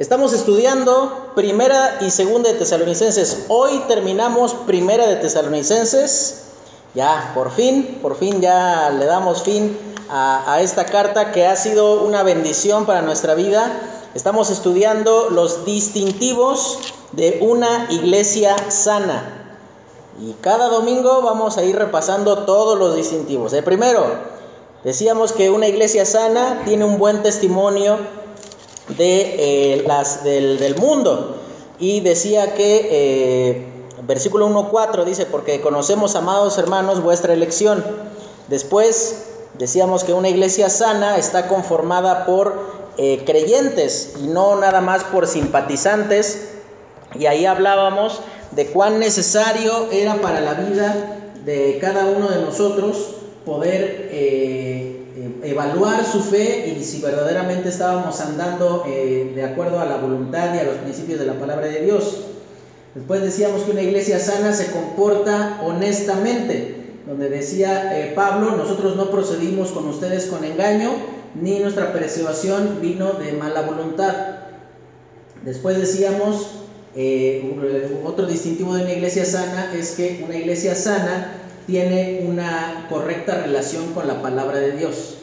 Estamos estudiando Primera y Segunda de Tesalonicenses. Hoy terminamos Primera de Tesalonicenses. Ya, por fin, por fin ya le damos fin a, esta carta que ha sido una bendición para nuestra vida. Estamos estudiando los distintivos de una iglesia sana. Y cada domingo vamos a ir repasando todos los distintivos. El primero, decíamos que una iglesia sana tiene un buen testimonio de, eh, las, del, del, mundo. Y decía que, eh, versículo 1.4 dice, porque conocemos, amados hermanos, vuestra elección. Después decíamos que una iglesia sana está conformada por eh, creyentes y no nada más por simpatizantes. Y ahí hablábamos de cuán necesario era para la vida de cada uno de nosotros poder eh, evaluar su fe y si verdaderamente estábamos andando eh, de acuerdo a la voluntad y a los principios de la palabra de Dios. Después decíamos que una iglesia sana se comporta honestamente, donde decía eh, Pablo, nosotros no procedimos con ustedes con engaño, ni nuestra persuasión vino de mala voluntad. Después decíamos, otro distintivo de una iglesia sana es que una iglesia sana tiene una correcta relación con la palabra de Dios.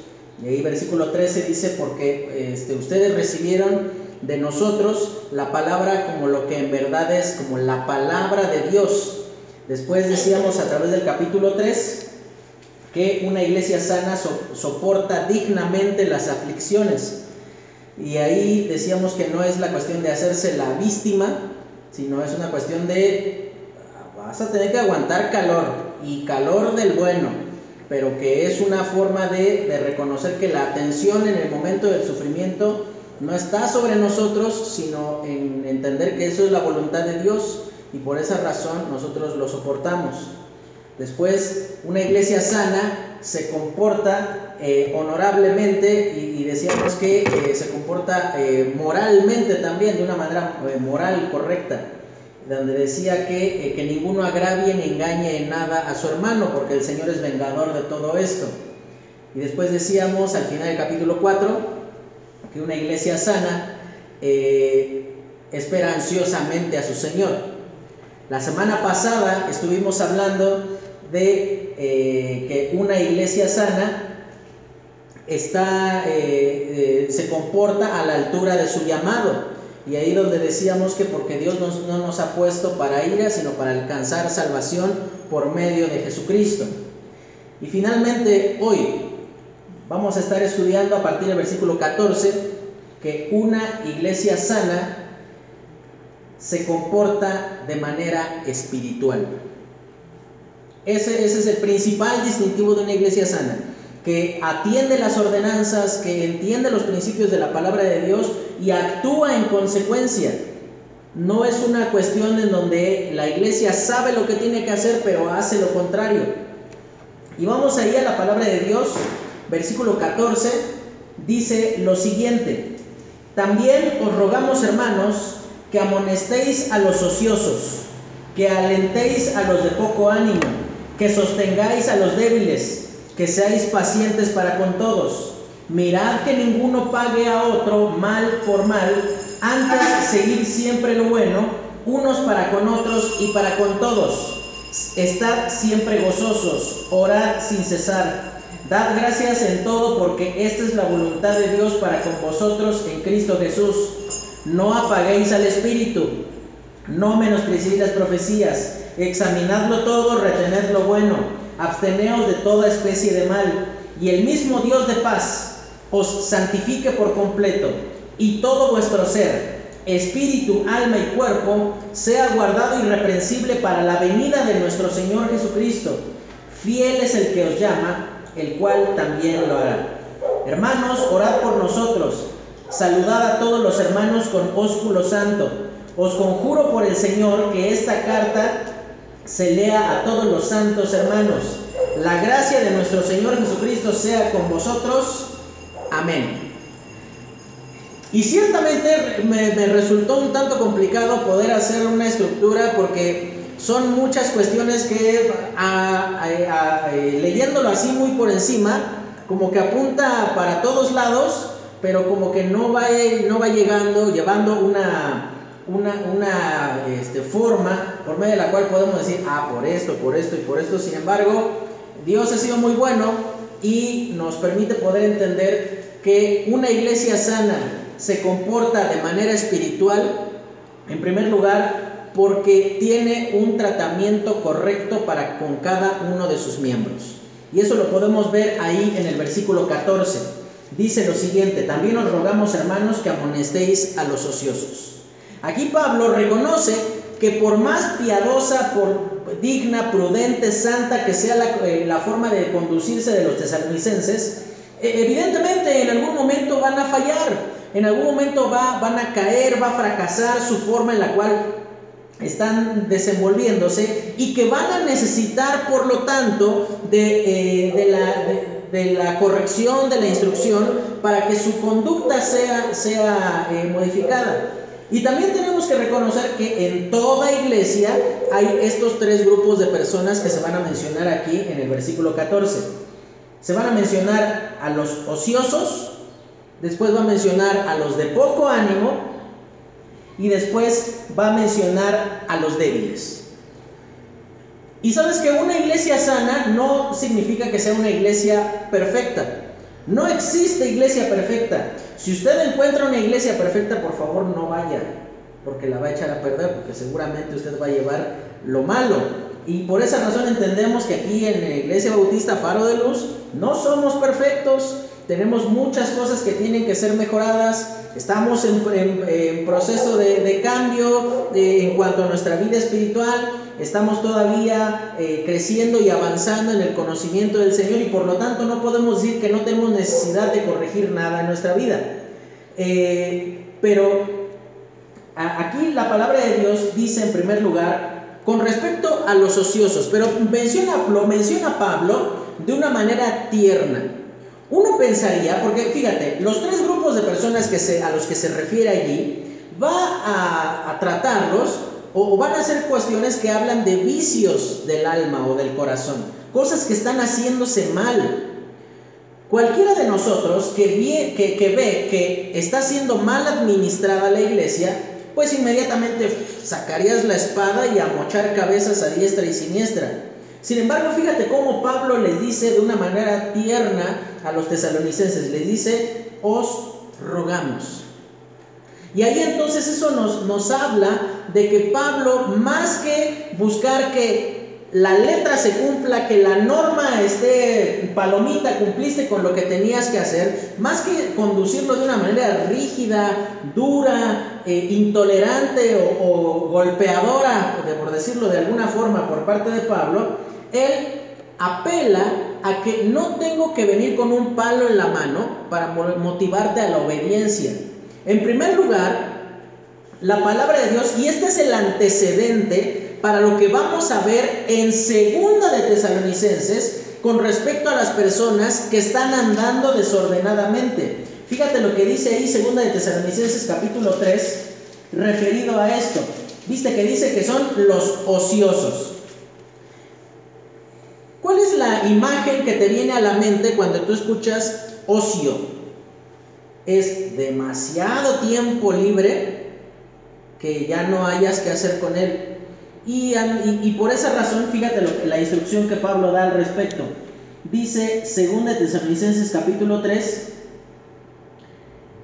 Y ahí versículo 13 dice, porque este, ustedes recibieron de nosotros la palabra como lo que en verdad es, como la palabra de Dios. Después decíamos a través del capítulo 3 que una iglesia sana soporta dignamente las aflicciones. Y ahí decíamos que no es la cuestión de hacerse la víctima, sino es una cuestión de vas a tener que aguantar calor y calor del bueno pero que es una forma de, reconocer que la atención en el momento del sufrimiento no está sobre nosotros, sino en entender que eso es la voluntad de Dios y por esa razón nosotros lo soportamos. Después, una iglesia sana se comporta eh, honorablemente y, decíamos que eh, se comporta eh, moralmente también, de una manera moral correcta donde decía que, eh, que ninguno agravie ni engañe en nada a su hermano, porque el Señor es vengador de todo esto. Y después decíamos al final del capítulo 4 que una iglesia sana eh, espera ansiosamente a su Señor. La semana pasada estuvimos hablando de eh, que una iglesia sana está, se comporta a la altura de su llamado. Y ahí donde decíamos que porque Dios no nos ha puesto para ira, sino para alcanzar salvación por medio de Jesucristo. Y finalmente hoy vamos a estar estudiando a partir del versículo 14 que una iglesia sana se comporta de manera espiritual. Ese, ese es el principal distintivo de una iglesia sana que atiende las ordenanzas, que entiende los principios de la palabra de Dios y actúa en consecuencia. No es una cuestión en donde la iglesia sabe lo que tiene que hacer, pero hace lo contrario. Y vamos ahí a la palabra de Dios, versículo 14, dice lo siguiente, también os rogamos hermanos que amonestéis a los ociosos, que alentéis a los de poco ánimo, que sostengáis a los débiles que seáis pacientes para con todos. Mirad que ninguno pague a otro mal por mal, antes seguir siempre lo bueno, unos para con otros y para con todos. Estad siempre gozosos, orad sin cesar. Dad gracias en todo porque esta es la voluntad de Dios para con vosotros en Cristo Jesús. No apaguéis al Espíritu, no menospreciéis las profecías, examinadlo todo, retened lo bueno absteneos de toda especie de mal, y el mismo Dios de paz os santifique por completo, y todo vuestro ser, espíritu, alma y cuerpo, sea guardado irreprensible para la venida de nuestro Señor Jesucristo. Fiel es el que os llama, el cual también lo hará. Hermanos, orad por nosotros. Saludad a todos los hermanos con ósculo santo. Os conjuro por el Señor que esta carta se lea a todos los santos hermanos. La gracia de nuestro Señor Jesucristo sea con vosotros. Amén. Y ciertamente me, resultó un tanto complicado poder hacer una estructura porque son muchas cuestiones que leyéndolo así muy por encima, como que apunta para todos lados, pero como que no va, no va llegando, llevando una, una, una este, forma por medio de la cual podemos decir, ah, por esto, por esto y por esto. Sin embargo, Dios ha sido muy bueno y nos permite poder entender que una iglesia sana se comporta de manera espiritual, en primer lugar, porque tiene un tratamiento correcto para con cada uno de sus miembros. Y eso lo podemos ver ahí en el versículo 14. Dice lo siguiente, también os rogamos hermanos que amonestéis a los ociosos. Aquí Pablo reconoce que por más piadosa, por digna, prudente, santa que sea la, eh, forma de conducirse de los tesalonicenses, e, evidentemente en algún momento van a fallar, en algún momento va, van a caer, va a fracasar su forma en la cual están desenvolviéndose y que van a necesitar, por lo tanto, de, eh, la, corrección, de la instrucción, para que su conducta sea, sea eh, modificada. Y también tenemos que reconocer que en toda iglesia hay estos tres grupos de personas que se van a mencionar aquí en el versículo 14. Se van a mencionar a los ociosos, después va a mencionar a los de poco ánimo y después va a mencionar a los débiles. Y sabes que una iglesia sana no significa que sea una iglesia perfecta. No existe iglesia perfecta. Si usted encuentra una iglesia perfecta, por favor no vaya, porque la va a echar a perder, porque seguramente usted va a llevar lo malo. Y por esa razón entendemos que aquí en la Iglesia Bautista Faro de Luz no somos perfectos, tenemos muchas cosas que tienen que ser mejoradas, estamos en, proceso de, cambio en cuanto a nuestra vida espiritual, estamos todavía eh, creciendo y avanzando en el conocimiento del Señor y por lo tanto no podemos decir que no tenemos necesidad de corregir nada en nuestra vida. Eh, pero aquí la palabra de Dios dice en primer lugar, con respecto a los ociosos, pero menciona, lo menciona Pablo de una manera tierna. Uno pensaría, porque fíjate, los tres grupos de personas que se, a los que se refiere allí, va a, a tratarlos o van a ser cuestiones que hablan de vicios del alma o del corazón, cosas que están haciéndose mal. Cualquiera de nosotros que, ve que está siendo mal administrada la iglesia, pues inmediatamente sacarías la espada y a mochar cabezas a diestra y siniestra. Sin embargo, fíjate cómo Pablo les dice de una manera tierna a los tesalonicenses, les dice, os rogamos. Y ahí entonces eso nos, nos habla de que Pablo, más que buscar que la letra se cumpla, que la norma esté palomita, cumpliste con lo que tenías que hacer, más que conducirlo de una manera rígida, dura, eh, intolerante o, o golpeadora, por decirlo de alguna forma, por parte de Pablo, él apela a que no tengo que venir con un palo en la mano para motivarte a la obediencia. En primer lugar, la palabra de Dios, y este es el antecedente para lo que vamos a ver en segunda de Tesalonicenses con respecto a las personas que están andando desordenadamente. Fíjate lo que dice ahí segunda de Tesalonicenses capítulo 3 referido a esto. Viste que dice que son los ociosos. ¿Cuál es la imagen que te viene a la mente cuando tú escuchas ocio? Es demasiado tiempo libre que ya no hayas que hacer con él. Y, por esa razón, fíjate lo, la instrucción que Pablo da al respecto. Dice 2 Tesalonicenses capítulo 3,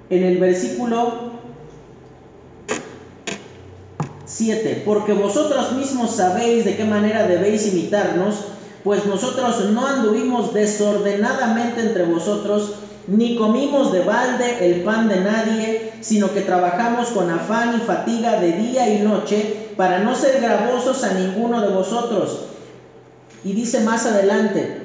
en el versículo 7, porque vosotros mismos sabéis de qué manera debéis imitarnos pues nosotros no anduvimos desordenadamente entre vosotros, ni comimos de balde el pan de nadie, sino que trabajamos con afán y fatiga de día y noche para no ser gravosos a ninguno de vosotros. Y dice más adelante,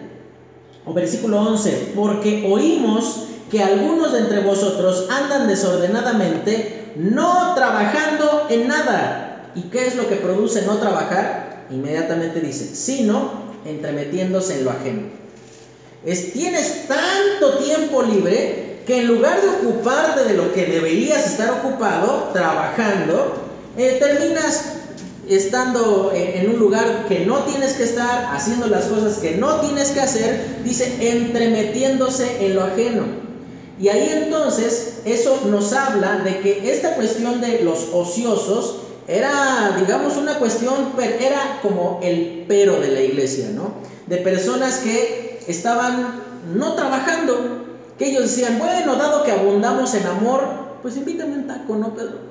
o versículo 11, porque oímos que algunos de entre vosotros andan desordenadamente, no trabajando en nada. ¿Y qué es lo que produce no trabajar? Inmediatamente dice, sino entremetiéndose en lo ajeno. Es, tienes tanto tiempo libre que en lugar de ocuparte de lo que deberías estar ocupado, trabajando, eh, terminas estando en un lugar que no tienes que estar, haciendo las cosas que no tienes que hacer, dice, entremetiéndose en lo ajeno. Y ahí entonces eso nos habla de que esta cuestión de los ociosos era, digamos, una cuestión, era como el pero de la iglesia, ¿no? De personas que estaban no trabajando, que ellos decían, bueno, dado que abundamos en amor, pues invítame un taco, ¿no, Pedro?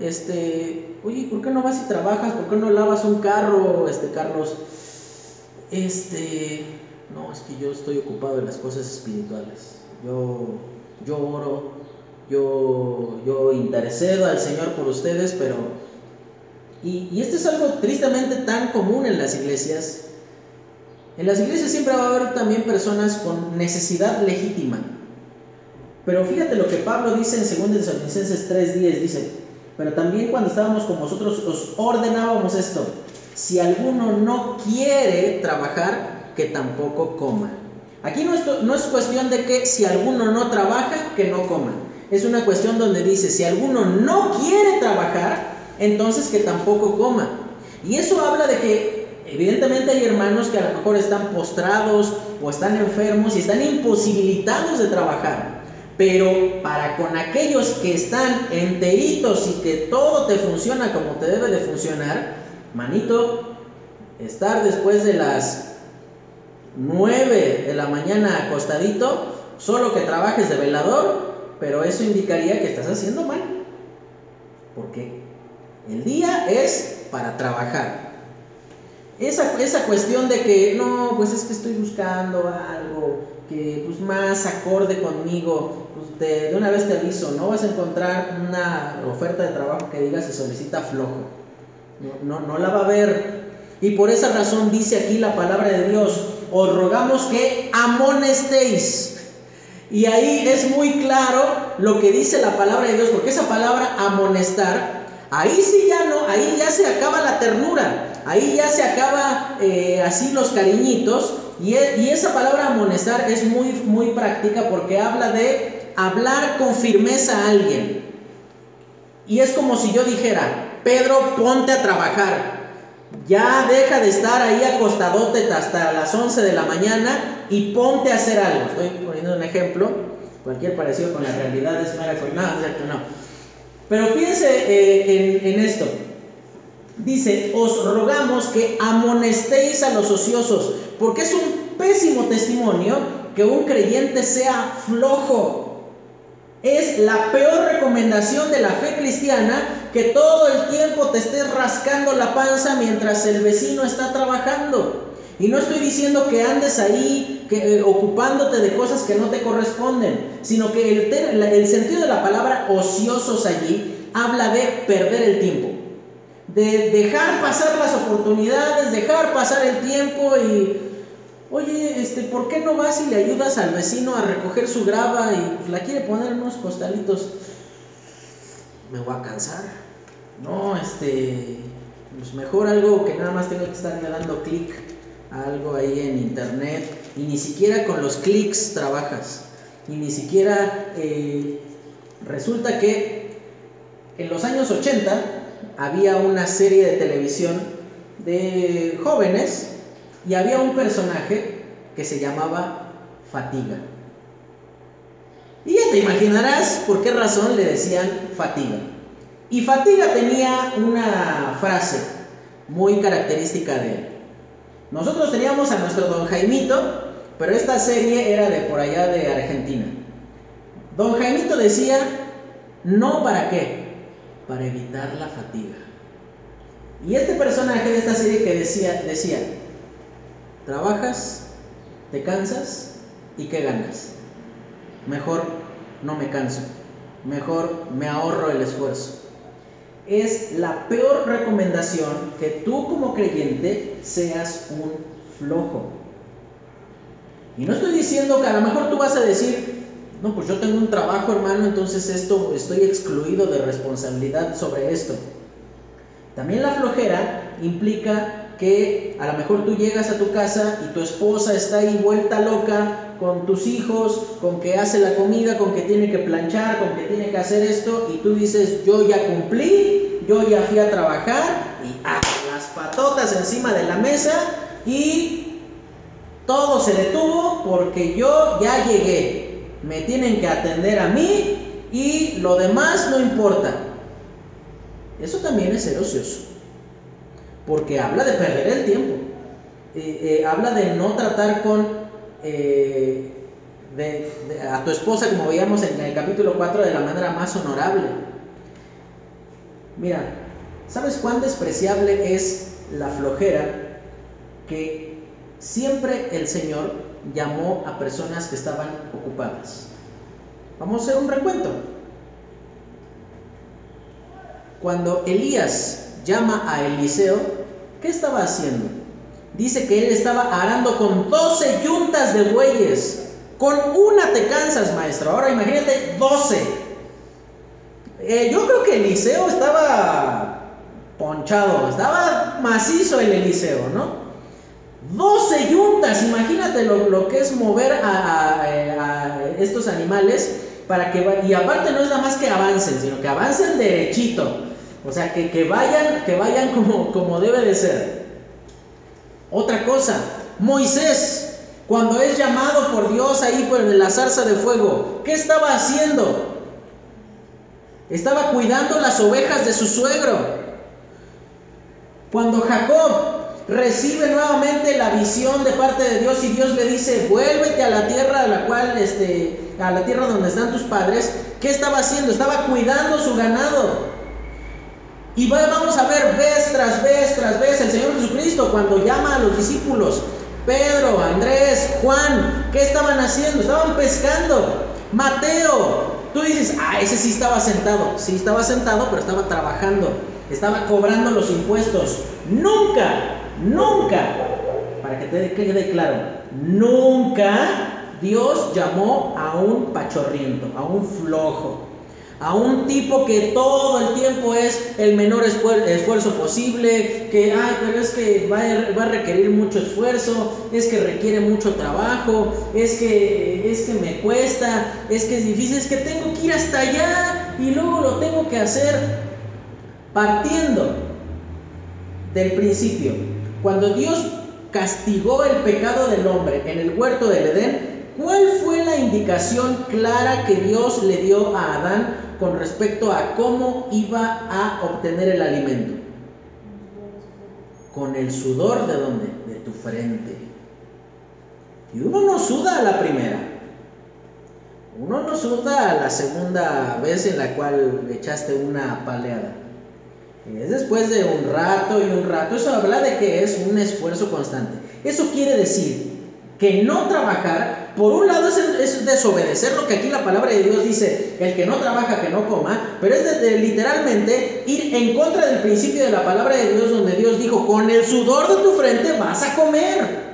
Este, oye, ¿por qué no vas y trabajas? ¿Por qué no lavas un carro, este, Carlos? Este, no, es que yo estoy ocupado en las cosas espirituales. Yo, yo oro, yo, yo intercedo al Señor por ustedes, pero... Y, y esto es algo tristemente tan común en las iglesias. En las iglesias siempre va a haber también personas con necesidad legítima. Pero fíjate lo que Pablo dice en 2 Tesalonicenses 3:10, dice, pero también cuando estábamos con vosotros os ordenábamos esto, si alguno no quiere trabajar, que tampoco coma. Aquí no es, no es cuestión de que si alguno no trabaja, que no coma. Es una cuestión donde dice, si alguno no quiere trabajar, entonces que tampoco coma. Y eso habla de que evidentemente hay hermanos que a lo mejor están postrados o están enfermos y están imposibilitados de trabajar. Pero para con aquellos que están enteritos y que todo te funciona como te debe de funcionar, manito, estar después de las 9 de la mañana acostadito, solo que trabajes de velador, pero eso indicaría que estás haciendo mal. Porque el día es para trabajar. Esa, esa cuestión de que no, pues es que estoy buscando algo que pues más acorde conmigo, pues de, una vez te aviso, no vas a encontrar una oferta de trabajo que diga se solicita flojo. No, no, no la va a haber. Y por esa razón dice aquí la palabra de Dios, os rogamos que amonestéis. Y ahí es muy claro lo que dice la palabra de Dios, porque esa palabra amonestar, ahí sí ya no, ahí ya se acaba la ternura, ahí ya se acaba eh, así los cariñitos, y, esa palabra amonestar es muy, muy práctica porque habla de hablar con firmeza a alguien. Y es como si yo dijera, Pedro, ponte a trabajar. Ya deja de estar ahí acostadote hasta las 11 de la mañana y ponte a hacer algo. Estoy poniendo un ejemplo. Cualquier parecido con la realidad es mera nada, no. Pero fíjense eh, en esto. Dice, os rogamos que amonestéis a los ociosos, porque es un pésimo testimonio que un creyente sea flojo. Es la peor recomendación de la fe cristiana que todo el tiempo te estés rascando la panza mientras el vecino está trabajando. Y no estoy diciendo que andes ahí eh, ocupándote de cosas que no te corresponden, sino que el sentido de la palabra ociosos allí habla de perder el tiempo, de dejar pasar las oportunidades, dejar pasar el tiempo y Oye, este, ¿por qué no vas y le ayudas al vecino a recoger su grava y la quiere poner en unos costalitos? Me voy a cansar. No, este, pues mejor algo que nada más tengo que estar dando clic a algo ahí en internet y ni siquiera con los clics trabajas. Y ni siquiera eh, resulta que en los años 80 había una serie de televisión de jóvenes y había un personaje que se llamaba Fatiga. Y ya te imaginarás por qué razón le decían Fatiga. Y Fatiga tenía una frase muy característica de él. Nosotros teníamos a nuestro don Jaimito, pero esta serie era de por allá de Argentina. Don Jaimito decía, no para qué, para evitar la fatiga. Y este personaje de esta serie que decía, decía, Trabajas, te cansas y ¿qué ganas? Mejor no me canso, mejor me ahorro el esfuerzo. Es la peor recomendación que tú como creyente seas un flojo. Y no estoy diciendo que a lo mejor tú vas a decir, no, pues yo tengo un trabajo hermano, entonces esto estoy excluido de responsabilidad sobre esto. También la flojera implica que a lo mejor tú llegas a tu casa y tu esposa está ahí vuelta loca con tus hijos, con que hace la comida, con que tiene que planchar, con que tiene que hacer esto, y tú dices, yo ya cumplí, yo ya fui a trabajar, y las patotas encima de la mesa, y todo se detuvo porque yo ya llegué. Me tienen que atender a mí y lo demás no importa. Eso también es ser ocioso, porque habla de perder el tiempo, eh, eh, habla de no tratar con eh, a tu esposa, como veíamos en el capítulo 4, de la manera más honorable. Mira, ¿sabes cuán despreciable es la flojera que siempre el Señor llamó a personas que estaban ocupadas? Vamos a hacer un recuento. Cuando Elías llama a Eliseo, ¿qué estaba haciendo? Dice que él estaba arando con 12 yuntas de bueyes. Con una te cansas, maestro. Ahora imagínate 12. Eh, yo creo que Eliseo estaba ponchado, estaba macizo el Eliseo, ¿no? 12 yuntas, imagínate lo, que es mover a, estos animales para que y aparte no es nada más que avancen, sino que avancen derechito. O sea, que, vayan, que vayan como, como debe de ser. Otra cosa, Moisés, cuando es llamado por Dios ahí por la zarza de fuego, ¿qué estaba haciendo? Estaba cuidando las ovejas de su suegro. Cuando Jacob recibe nuevamente la visión de parte de Dios y Dios le dice, vuélvete a la tierra a la cual, este, a la tierra donde están tus padres, ¿qué estaba haciendo? Estaba cuidando su ganado. Y vamos a ver vez tras vez tras vez el Señor Jesucristo cuando llama a los discípulos, Pedro, Andrés, Juan, ¿qué estaban haciendo? Estaban pescando. Mateo, tú dices, ah, ese sí estaba sentado. Sí estaba sentado, pero estaba trabajando. Estaba cobrando los impuestos. Nunca, nunca, para que te quede claro, nunca Dios llamó a un pachorriento, a un flojo a un tipo que todo el tiempo es el menor esfuerzo posible, que, ay, pero es que va a, requerir mucho esfuerzo, es que requiere mucho trabajo, es que, es que me cuesta, es que es difícil, es que tengo que ir hasta allá y luego lo tengo que hacer partiendo del principio. Cuando Dios castigó el pecado del hombre en el huerto del Edén, ¿Cuál fue la indicación clara que Dios le dio a Adán con respecto a cómo iba a obtener el alimento? Con el sudor de dónde? De tu frente. Y uno no suda a la primera. Uno no suda a la segunda vez en la cual echaste una paleada. Es después de un rato y un rato. Eso habla de que es un esfuerzo constante. Eso quiere decir que no trabajar, por un lado es, desobedecer lo que aquí la palabra de Dios dice, el que no trabaja, que no coma, pero es literalmente ir en contra del principio de la palabra de Dios donde Dios dijo, con el sudor de tu frente vas a comer.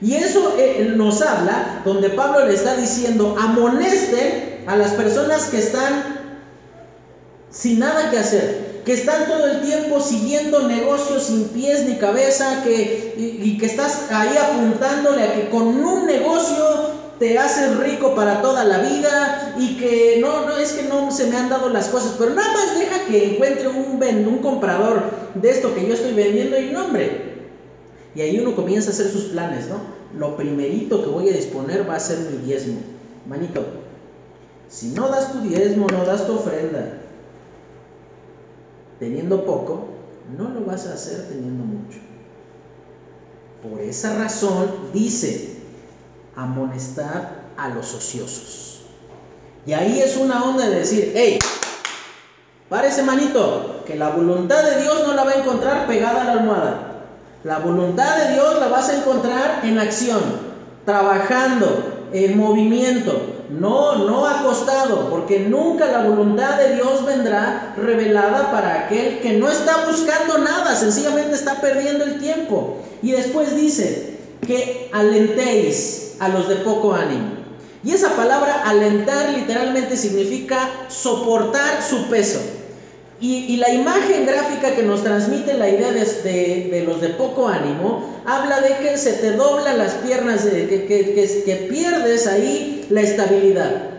Y eso eh, nos habla donde Pablo le está diciendo, amonesten a las personas que están sin nada que hacer, que están todo el tiempo siguiendo negocios sin pies ni cabeza, que, y, que estás ahí apuntándole a que con un negocio te haces rico para toda la vida y que no, no es que no se me han dado las cosas, pero nada más deja que encuentre un, un comprador de esto que yo estoy vendiendo y nombre. Y ahí uno comienza a hacer sus planes, ¿no? Lo primerito que voy a disponer va a ser mi diezmo. Manito, si no das tu diezmo, no das tu ofrenda, teniendo poco, no lo vas a hacer teniendo mucho. Por esa razón dice, amonestar a los ociosos. Y ahí es una onda de decir, hey, párese manito, que la voluntad de Dios no la va a encontrar pegada a la almohada. La voluntad de Dios la vas a encontrar en acción, trabajando, en movimiento, no, no acostado, porque nunca la voluntad de Dios vendrá revelada para aquel que no está buscando nada, sencillamente está perdiendo el tiempo. Y después dice que alentéis a los de poco ánimo. Y esa palabra alentar literalmente significa soportar su peso. Y, la imagen gráfica que nos transmite la idea de, de, los de poco ánimo habla de que se te doblan las piernas, que, que, que, pierdes ahí la estabilidad.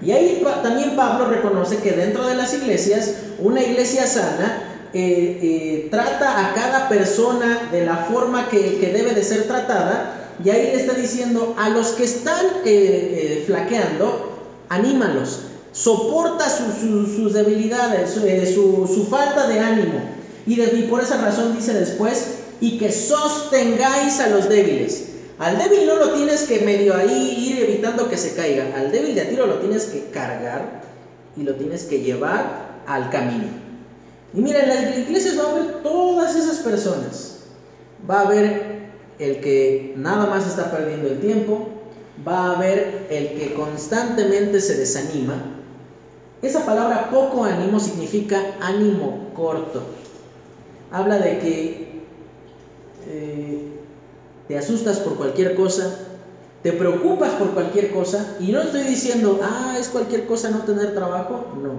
Y ahí también Pablo reconoce que dentro de las iglesias, una iglesia sana eh, eh, trata a cada persona de la forma que, debe de ser tratada. Y ahí le está diciendo a los que están eh, flaqueando, anímalos, soporta sus debilidades, eh, su, falta de ánimo. Y, y por esa razón dice después, y que sostengáis a los débiles. Al débil no lo tienes que medio ahí ir evitando que se caiga. Al débil de tiro lo tienes que cargar y lo tienes que llevar al camino. Y mira, en las iglesias va a haber todas esas personas. Va a haber el que nada más está perdiendo el tiempo, va a haber el que constantemente se desanima. Esa palabra poco ánimo significa ánimo corto. Habla de que eh, te asustas por cualquier cosa, te preocupas por cualquier cosa, y no estoy diciendo, ah, es cualquier cosa no tener trabajo, no.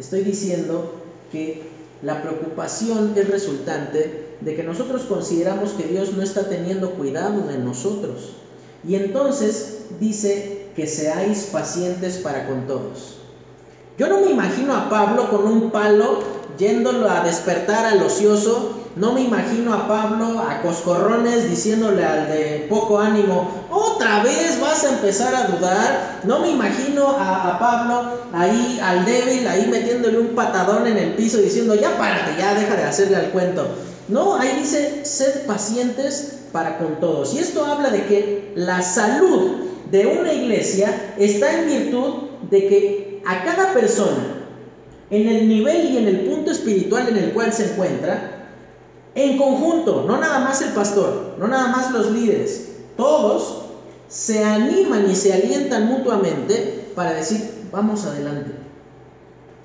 Estoy diciendo que la preocupación es resultante de que nosotros consideramos que Dios no está teniendo cuidado de nosotros. Y entonces dice que seáis pacientes para con todos. Yo no me imagino a Pablo con un palo yéndolo a despertar al ocioso. No me imagino a Pablo a coscorrones diciéndole al de poco ánimo, otra vez vas a empezar a dudar. No me imagino a, a Pablo ahí al débil, ahí metiéndole un patadón en el piso diciendo, ya párate, ya deja de hacerle al cuento. No, ahí dice, sed pacientes para con todos. Y esto habla de que la salud de una iglesia está en virtud de que a cada persona, en el nivel y en el punto espiritual en el cual se encuentra, en conjunto, no nada más el pastor, no nada más los líderes, todos se animan y se alientan mutuamente para decir, vamos adelante.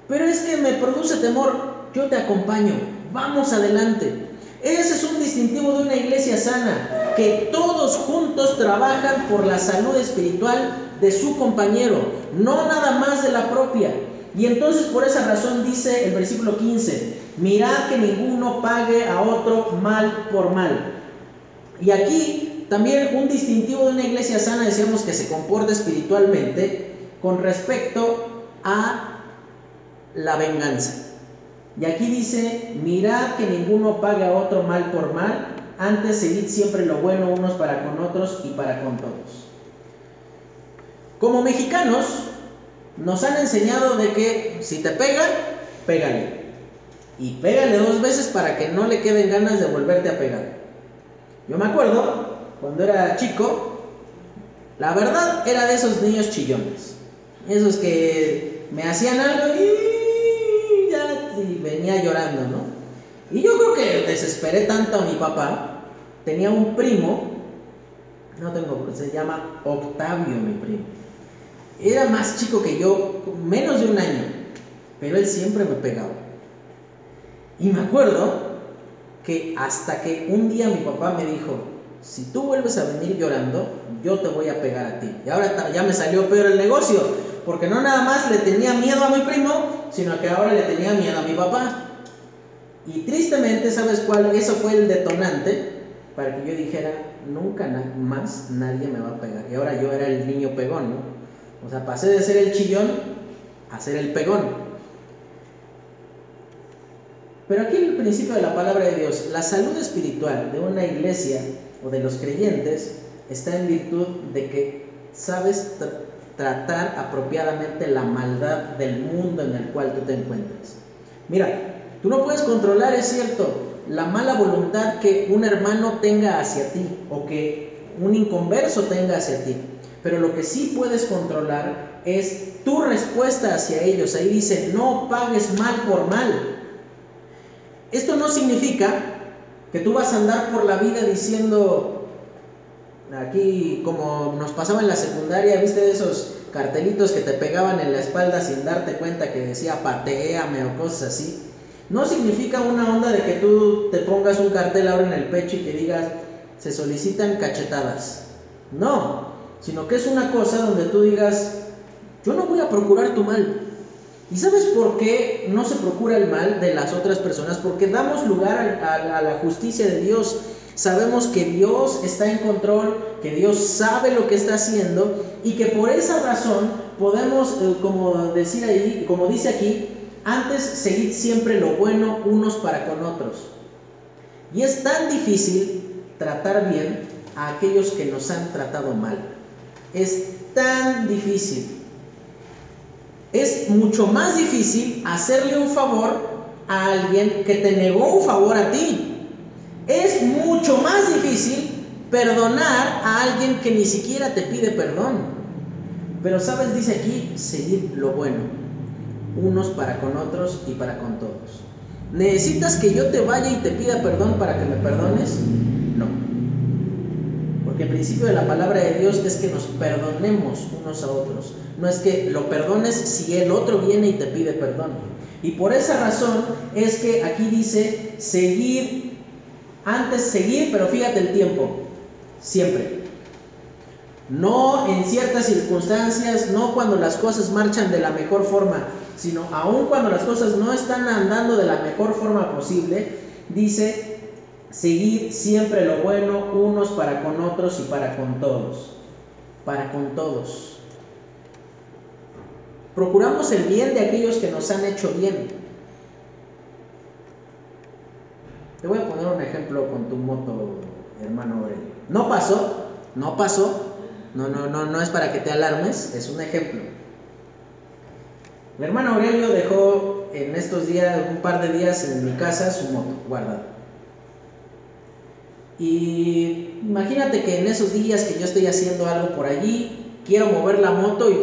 Pero es que me produce temor, yo te acompaño, vamos adelante. Ese es un distintivo de una iglesia sana, que todos juntos trabajan por la salud espiritual de su compañero, no nada más de la propia. Y entonces por esa razón dice el versículo 15, mirad que ninguno pague a otro mal por mal. Y aquí también un distintivo de una iglesia sana decíamos que se comporta espiritualmente con respecto a la venganza. Y aquí dice, mirad que ninguno pague a otro mal por mal, antes seguid siempre lo bueno unos para con otros y para con todos. Como mexicanos, nos han enseñado de que si te pegan, pégale. Y pégale dos veces para que no le queden ganas de volverte a pegar. Yo me acuerdo, cuando era chico, la verdad era de esos niños chillones. Esos que me hacían algo y y venía llorando, ¿no? Y yo creo que desesperé tanto a mi papá. Tenía un primo, no tengo, se llama Octavio, mi primo. Era más chico que yo, menos de un año, pero él siempre me pegaba. Y me acuerdo que hasta que un día mi papá me dijo, si tú vuelves a venir llorando, yo te voy a pegar a ti. Y ahora ya me salió peor el negocio, porque no nada más le tenía miedo a mi primo, sino que ahora le tenía miedo a mi papá. Y tristemente, ¿sabes cuál? Eso fue el detonante para que yo dijera, nunca más nadie me va a pegar. Y ahora yo era el niño pegón, ¿no? O sea, pasé de ser el chillón a ser el pegón. Pero aquí el principio de la palabra de Dios, la salud espiritual de una iglesia o de los creyentes está en virtud de que sabes tratar apropiadamente la maldad del mundo en el cual tú te encuentras. Mira, tú no puedes controlar, es cierto, la mala voluntad que un hermano tenga hacia ti o que un inconverso tenga hacia ti, pero lo que sí puedes controlar es tu respuesta hacia ellos. Ahí dice, no pagues mal por mal. Esto no significa que tú vas a andar por la vida diciendo, Aquí, como nos pasaba en la secundaria, viste esos cartelitos que te pegaban en la espalda sin darte cuenta que decía pateame o cosas así. No significa una onda de que tú te pongas un cartel ahora en el pecho y que digas se solicitan cachetadas. No, sino que es una cosa donde tú digas yo no voy a procurar tu mal. ¿Y sabes por qué no se procura el mal de las otras personas? Porque damos lugar a, la justicia de Dios. Sabemos que Dios está en control, que Dios sabe lo que está haciendo y que por esa razón podemos, eh, como decir ahí, como dice aquí, antes seguir siempre lo bueno unos para con otros. Y es tan difícil tratar bien a aquellos que nos han tratado mal. Es tan difícil. es mucho más difícil hacerle un favor a alguien que te negó un favor a ti. Es mucho más difícil perdonar a alguien que ni siquiera te pide perdón. Pero sabes, dice aquí, seguir lo bueno, unos para con otros y para con todos. ¿Necesitas que yo te vaya y te pida perdón para que me perdones? Porque el principio de la palabra de Dios es que nos perdonemos unos a otros. No es que lo perdones si el otro viene y te pide perdón. Y por esa razón es que aquí dice seguir, antes seguir, pero fíjate el tiempo, siempre. No en ciertas circunstancias, no cuando las cosas marchan de la mejor forma, sino aun cuando las cosas no están andando de la mejor forma posible, dice, seguir siempre lo bueno unos para con otros y para con todos. Para con todos. Procuramos el bien de aquellos que nos han hecho bien. Te voy a poner un ejemplo con tu moto, hermano Aurelio. No pasó, no pasó, no, no, no, no es para que te alarmes, es un ejemplo. Mi hermano Aurelio dejó en estos días, un par de días en mi casa, su moto guardada. Y imagínate que en esos días que yo estoy haciendo algo por allí, quiero mover la moto y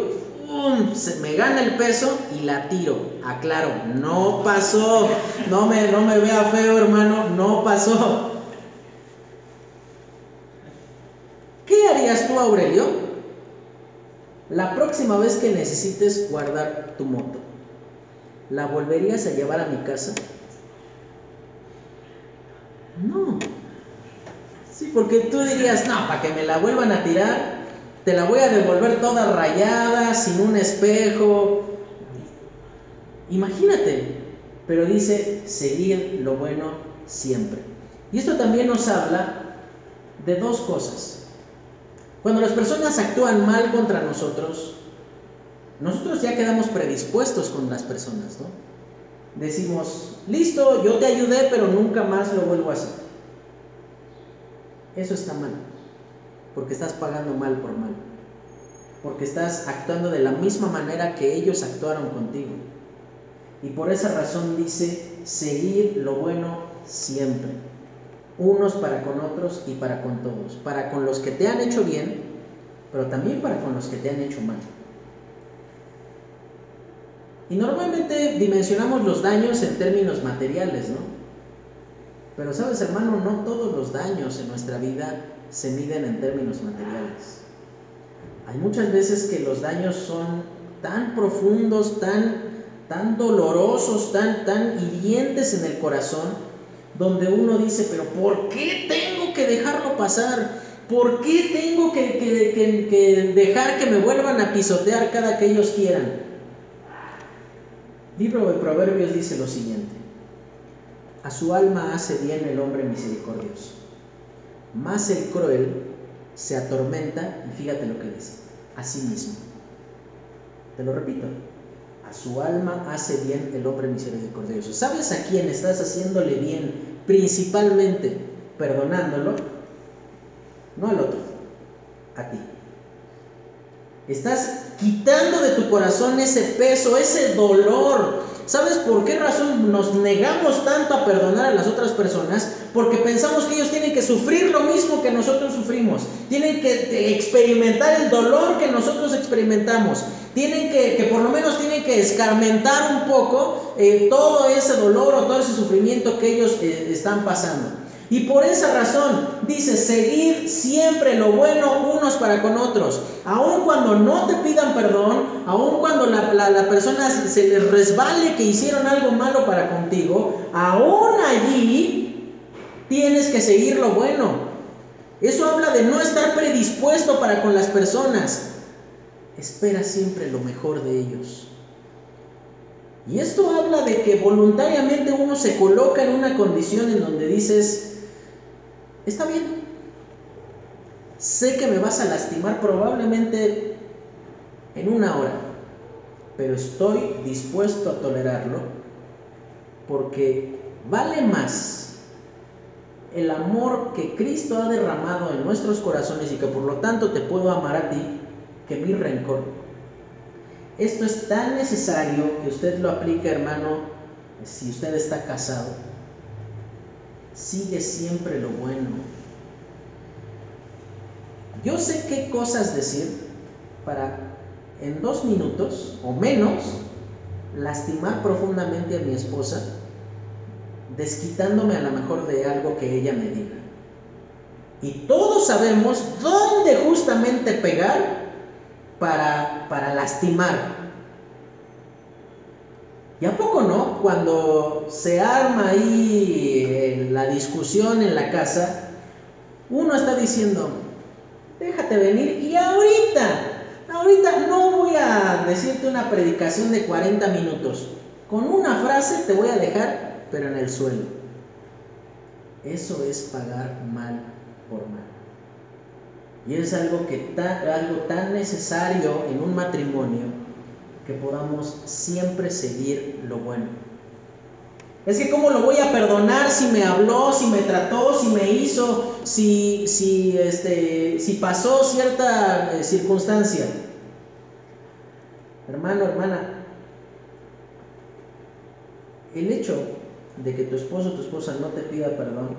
¡pum! Se me gana el peso y la tiro. Aclaro, no pasó. No me, no me vea feo, hermano, no pasó. ¿Qué harías tú, Aurelio? La próxima vez que necesites guardar tu moto, ¿la volverías a llevar a mi casa? No. Sí, porque tú dirías, no, para que me la vuelvan a tirar, te la voy a devolver toda rayada, sin un espejo. Imagínate, pero dice seguir lo bueno siempre. Y esto también nos habla de dos cosas. Cuando las personas actúan mal contra nosotros, nosotros ya quedamos predispuestos con las personas, ¿no? Decimos, listo, yo te ayudé, pero nunca más lo vuelvo a hacer. Eso está mal, porque estás pagando mal por mal, porque estás actuando de la misma manera que ellos actuaron contigo. Y por esa razón dice, seguir lo bueno siempre unos para con otros y para con todos, para con los que te han hecho bien, pero también para con los que te han hecho mal. Y normalmente dimensionamos los daños en términos materiales, ¿no? Pero sabes, hermano, no todos los daños en nuestra vida se miden en términos materiales. Hay muchas veces que los daños son tan profundos, tan, tan dolorosos, tan, tan hirientes en el corazón, donde uno dice, pero ¿por qué tengo que dejarlo pasar? ¿Por qué tengo que, dejar que me vuelvan a pisotear cada que ellos quieran? Libro de Proverbios dice lo siguiente, a su alma hace bien el hombre misericordioso, más el cruel se atormenta, y fíjate lo que dice, a sí mismo. Te lo repito, a su alma hace bien el hombre misericordioso. ¿Sabes a quién estás haciéndole bien principalmente perdonándolo, no al otro, a ti. Estás quitando de tu corazón ese peso, ese dolor. ¿Sabes por qué razón nos negamos tanto a perdonar a las otras personas? Porque pensamos que ellos tienen que sufrir lo mismo que nosotros sufrimos. Tienen que experimentar el dolor que nosotros experimentamos. Tienen que, que por lo menos tienen que escarmentar un poco eh, todo ese dolor o todo ese sufrimiento que ellos eh, están pasando. Y por esa razón dice, seguir siempre lo bueno unos para con otros. Aun cuando no te pidan perdón, aun cuando la, la, persona se les resbale que hicieron algo malo para contigo, aún allí tienes que seguir lo bueno. Eso habla de no estar predispuesto para con las personas. Espera siempre lo mejor de ellos. Y esto habla de que voluntariamente uno se coloca en una condición en donde dices, está bien, sé que me vas a lastimar probablemente en una hora, pero estoy dispuesto a tolerarlo porque vale más el amor que Cristo ha derramado en nuestros corazones y que por lo tanto te puedo amar a ti que mi rencor. Esto es tan necesario que usted lo aplique, hermano, si usted está casado. Sigue siempre lo bueno. Yo sé qué cosas decir para en dos minutos o menos lastimar profundamente a mi esposa, desquitándome a lo mejor de algo que ella me diga. Y todos sabemos dónde justamente pegar para, para lastimar. ¿Y a poco no? Cuando se arma ahí eh, la discusión en la casa, uno está diciendo, déjate venir y ahorita, ahorita no voy a decirte una predicación de 40 minutos. Con una frase te voy a dejar, pero en el suelo. Eso es pagar mal por mal. Y es algo, que algo tan necesario en un matrimonio que podamos siempre seguir lo bueno. Es que cómo lo voy a perdonar si me habló, si me trató, si me hizo, si, si, este, si pasó cierta eh, circunstancia. Hermano, hermana, el hecho de que tu esposo o tu esposa no te pida perdón,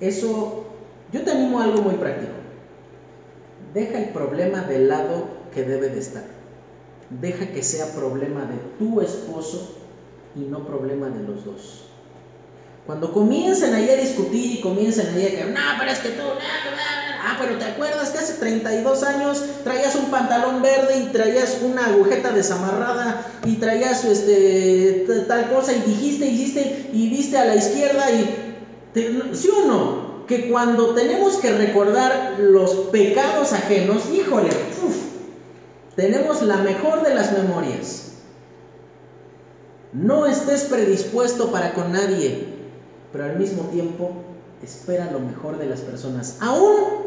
eso, yo te animo a algo muy práctico. Deja el problema del lado que debe de estar. Deja que sea problema de tu esposo y no problema de los dos. Cuando comiencen ahí a discutir y comiencen ahí a que, no, pero es que tú, ah, pero te acuerdas que hace 32 años traías un pantalón verde y traías una agujeta desamarrada y traías este, tal cosa y dijiste, hiciste y viste a la izquierda y, ¿sí o no? Que cuando tenemos que recordar los pecados ajenos, híjole, tenemos la mejor de las memorias. No estés predispuesto para con nadie pero al mismo tiempo espera lo mejor de las personas, aún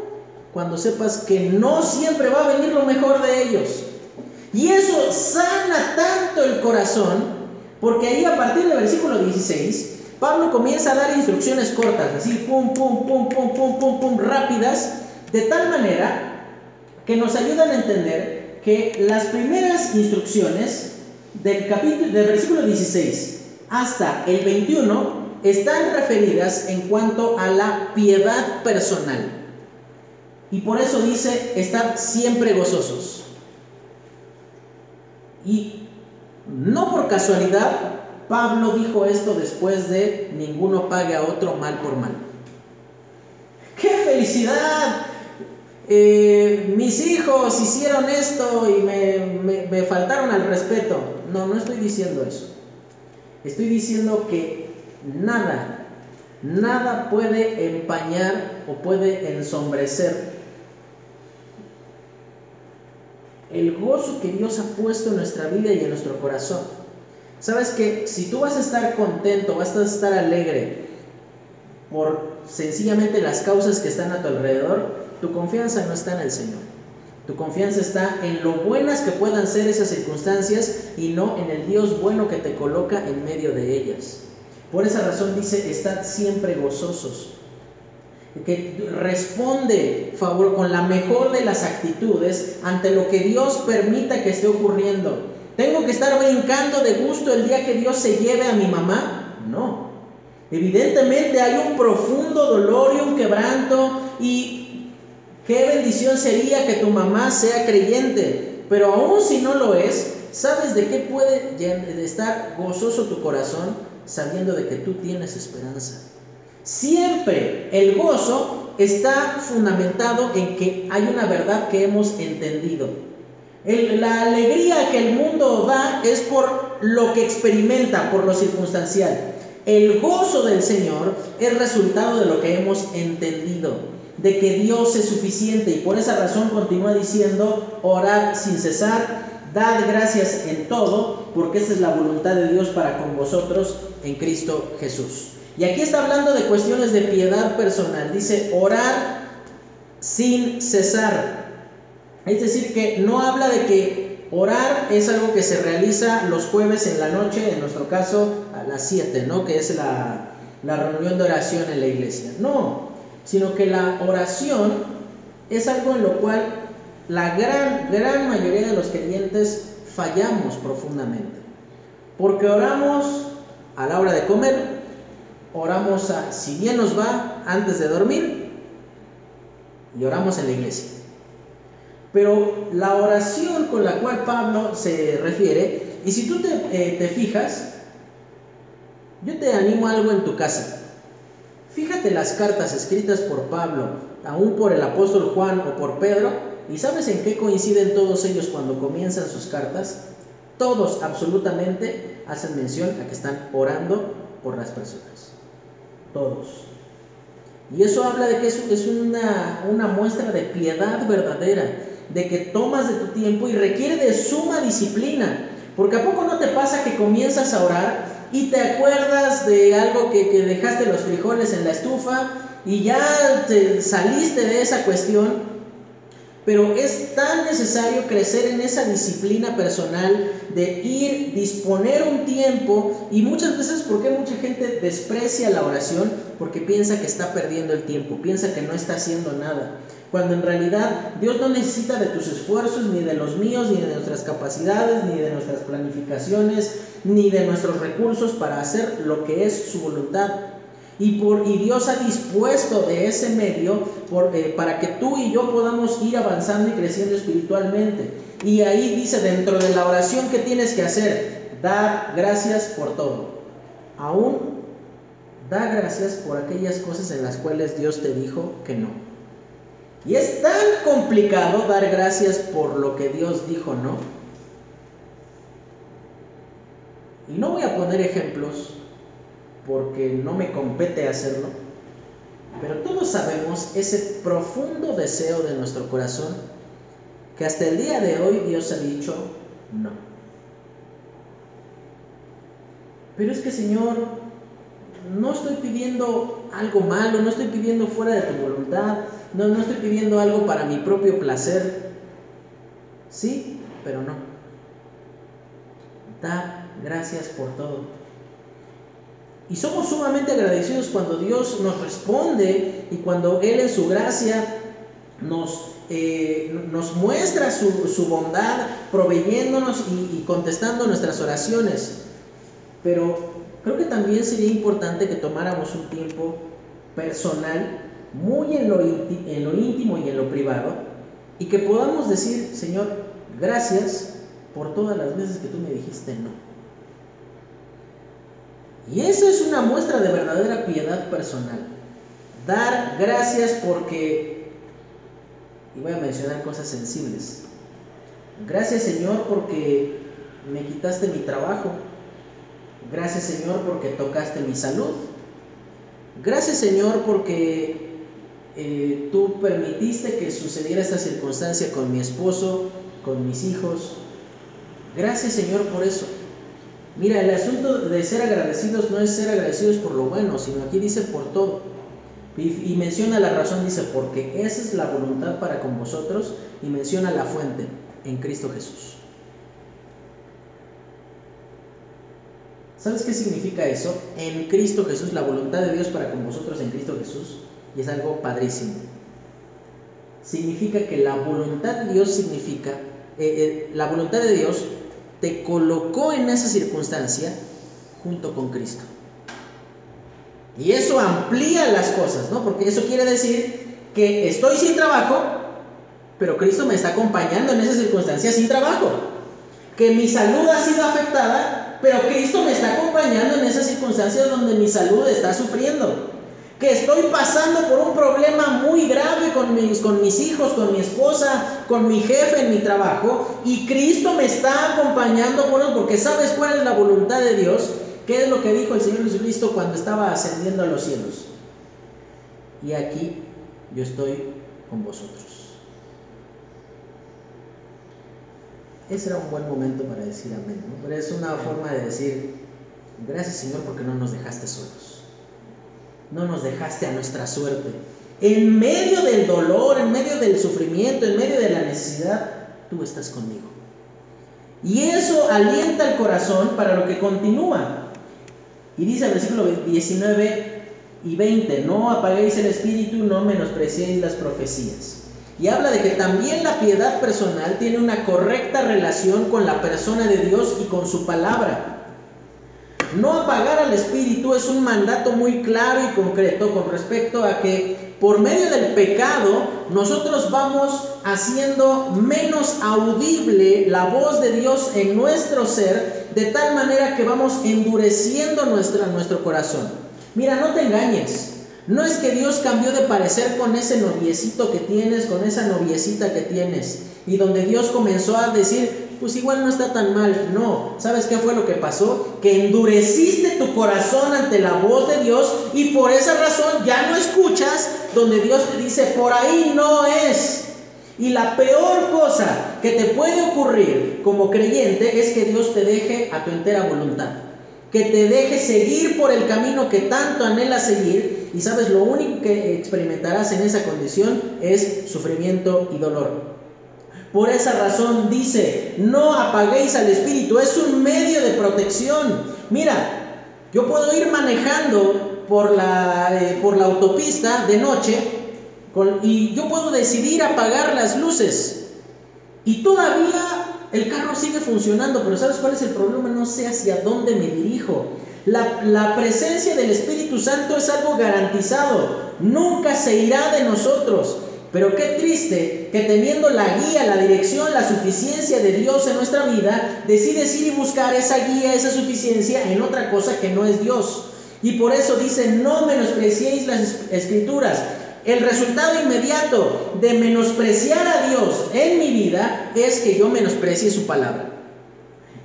cuando sepas que no siempre va a venir lo mejor de ellos. Y eso sana tanto el corazón, porque ahí a partir del versículo 16, Pablo comienza a dar instrucciones cortas, así, pum, pum, pum, pum, pum, pum, pum, rápidas, de tal manera que nos ayudan a entender que las primeras instrucciones del capítulo del versículo 16 hasta el 21 están referidas en cuanto a la piedad personal. Y por eso dice, estar siempre gozosos. Y no por casualidad, Pablo dijo esto después de ninguno pague a otro mal por mal. ¡Qué felicidad! Eh, mis hijos hicieron esto y me, me faltaron al respeto. No, no estoy diciendo eso. Estoy diciendo que nada, nada puede empañar o puede ensombrecer el gozo que Dios ha puesto en nuestra vida y en nuestro corazón. Sabes que si tú vas a estar contento, vas a estar alegre por sencillamente las causas que están a tu alrededor, tu confianza no está en el Señor. Tu confianza está en lo buenas que puedan ser esas circunstancias y no en el Dios bueno que te coloca en medio de ellas. Por esa razón dice, estad siempre gozosos. Que responde favor con la mejor de las actitudes ante lo que Dios permita que esté ocurriendo. ¿Tengo que estar brincando de gusto el día que Dios se lleve a mi mamá? No. Evidentemente hay un profundo dolor y un quebranto y qué bendición sería que tu mamá sea creyente. Pero aún si no lo es, ¿sabes de qué puede estar gozoso tu corazón? sabiendo de que tú tienes esperanza. Siempre el gozo está fundamentado en que hay una verdad que hemos entendido. La alegría que el mundo da es por lo que experimenta, por lo circunstancial. El gozo del Señor es resultado de lo que hemos entendido, de que Dios es suficiente y por esa razón continúa diciendo, orad sin cesar, Dad gracias en todo, porque esa es la voluntad de Dios para con vosotros en Cristo Jesús. Y aquí está hablando de cuestiones de piedad personal. Dice, orar sin cesar. Es decir, que no habla de que orar es algo que se realiza los jueves en la noche, en nuestro caso a las 7, ¿no? Que es la, la reunión de oración en la iglesia. No, sino que la oración es algo en lo cual la gran, gran mayoría de los creyentes fallamos profundamente. Porque oramos a la hora de comer, oramos a, si bien nos va, antes de dormir, y oramos en la iglesia. Pero la oración con la cual Pablo se refiere, y si tú te, eh, te fijas, yo te animo a algo en tu casa. Fíjate las cartas escritas por Pablo, aún por el apóstol Juan o por Pedro, y sabes en qué coinciden todos ellos cuando comienzan sus cartas. Todos absolutamente hacen mención a que están orando por las personas. Todos. Y eso habla de que es, una muestra de piedad verdadera, de que tomas de tu tiempo y requiere de suma disciplina. Porque a poco no te pasa que comienzas a orar y te acuerdas de algo que, que dejaste los frijoles en la estufa y ya te saliste de esa cuestión pero es tan necesario crecer en esa disciplina personal de ir, disponer un tiempo y muchas veces, ¿por qué mucha gente desprecia la oración? Porque piensa que está perdiendo el tiempo, piensa que no está haciendo nada. Cuando en realidad Dios no necesita de tus esfuerzos, ni de los míos, ni de nuestras capacidades, ni de nuestras planificaciones, ni de nuestros recursos para hacer lo que es su voluntad. Y, por, y Dios ha dispuesto de ese medio por, eh, para que tú y yo podamos ir avanzando y creciendo espiritualmente. Y ahí dice dentro de la oración que tienes que hacer, da gracias por todo. Aún da gracias por aquellas cosas en las cuales Dios te dijo que no. Y es tan complicado dar gracias por lo que Dios dijo no. Y no voy a poner ejemplos porque no me compete hacerlo, pero todos sabemos ese profundo deseo de nuestro corazón que hasta el día de hoy Dios ha dicho no. Pero es que Señor, no estoy pidiendo algo malo, no estoy pidiendo fuera de tu voluntad, no, no estoy pidiendo algo para mi propio placer. Sí, pero no. Da gracias por todo. Y somos sumamente agradecidos cuando Dios nos responde y cuando Él en su gracia nos, eh, nos muestra su, bondad, proveyéndonos y, y contestando nuestras oraciones. Pero creo que también sería importante que tomáramos un tiempo personal, muy en lo, en lo íntimo y en lo privado, y que podamos decir, Señor, gracias por todas las veces que tú me dijiste no. Y esa es una muestra de verdadera piedad personal. Dar gracias porque, y voy a mencionar cosas sensibles. Gracias Señor porque me quitaste mi trabajo. Gracias Señor porque tocaste mi salud. Gracias Señor porque eh, tú permitiste que sucediera esta circunstancia con mi esposo, con mis hijos. Gracias Señor por eso. Mira, el asunto de ser agradecidos no es ser agradecidos por lo bueno, sino aquí dice por todo. Y, menciona la razón, dice, porque esa es la voluntad para con vosotros, y menciona la fuente en Cristo Jesús. ¿Sabes qué significa eso? En Cristo Jesús, la voluntad de Dios para con vosotros en Cristo Jesús, y es algo padrísimo. Significa que la voluntad de Dios significa, eh, eh, la voluntad de Dios te colocó en esa circunstancia junto con Cristo. Y eso amplía las cosas, ¿no? Porque eso quiere decir que estoy sin trabajo, pero Cristo me está acompañando en esa circunstancia sin trabajo. Que mi salud ha sido afectada, pero Cristo me está acompañando en esas circunstancias donde mi salud está sufriendo que estoy pasando por un problema muy grave con mis, hijos, con mi esposa, con mi jefe en mi trabajo, y Cristo me está acompañando por porque sabes cuál es la voluntad de Dios, qué es lo que dijo el Señor Jesucristo cuando estaba ascendiendo a los cielos. Y aquí yo estoy con vosotros. Ese era un buen momento para decir amén, pero es una forma de decir, gracias Señor porque no nos dejaste solos no nos dejaste a nuestra suerte. En medio del dolor, en medio del sufrimiento, en medio de la necesidad, tú estás conmigo. Y eso alienta el corazón para lo que continúa. Y dice el versículo 19 y 20, no apaguéis el espíritu, no menospreciéis las profecías. Y habla de que también la piedad personal tiene una correcta relación con la persona de Dios y con su palabra. No apagar al espíritu es un mandato muy claro y concreto con respecto a que por medio del pecado nosotros vamos haciendo menos audible la voz de Dios en nuestro ser, de tal manera que vamos endureciendo nuestro corazón. Mira, no te engañes. No es que Dios cambió de parecer con ese noviecito que tienes, con esa noviecita que tienes, y donde Dios comenzó a decir, pues igual no está tan mal. No, ¿sabes qué fue lo que pasó? Que endureciste tu corazón ante la voz de Dios y por esa razón ya no escuchas donde Dios te dice, por ahí no es. Y la peor cosa que te puede ocurrir como creyente es que Dios te deje a tu entera voluntad. Que te deje seguir por el camino que tanto anhelas seguir. Y sabes, lo único que experimentarás en esa condición es sufrimiento y dolor. Por esa razón dice, no apaguéis al espíritu, es un medio de protección. Mira, yo puedo ir manejando por la, eh, por la autopista de noche y yo puedo decidir apagar las luces y todavía el carro sigue funcionando, pero ¿sabes cuál es el problema? No sé hacia dónde me dirijo. La, la, presencia del Espíritu Santo es algo garantizado, nunca se irá de nosotros. Pero qué triste que teniendo la guía, la dirección, la suficiencia de Dios en nuestra vida, decides ir y buscar esa guía, esa suficiencia en otra cosa que no es Dios. Y por eso dice, no menospreciéis las escrituras. El resultado inmediato de menospreciar a Dios en mi vida es que yo menosprecie su palabra.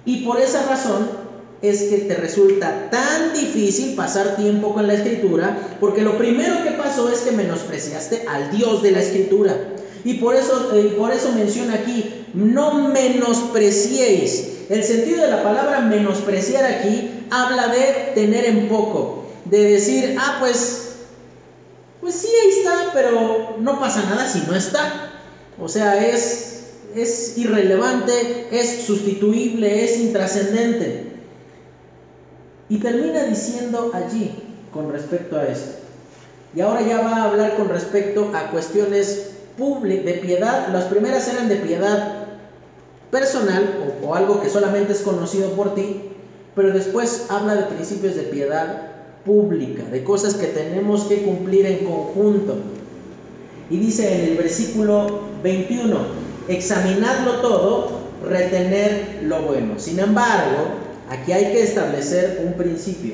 Y por esa razón es que te resulta tan difícil pasar tiempo con la escritura, porque lo primero que pasó es que menospreciaste al Dios de la escritura. Y por eso, eh, por eso menciona aquí, no menospreciéis. El sentido de la palabra menospreciar aquí habla de tener en poco, de decir, ah, pues, pues sí, ahí está, pero no pasa nada si no está. O sea, es, es irrelevante, es sustituible, es intrascendente. Y termina diciendo allí con respecto a esto. Y ahora ya va a hablar con respecto a cuestiones de piedad. Las primeras eran de piedad personal o, o algo que solamente es conocido por ti, pero después habla de principios de piedad pública, de cosas que tenemos que cumplir en conjunto. Y dice en el versículo 21, examinadlo todo, retener lo bueno. Sin embargo, Aquí hay que establecer un principio.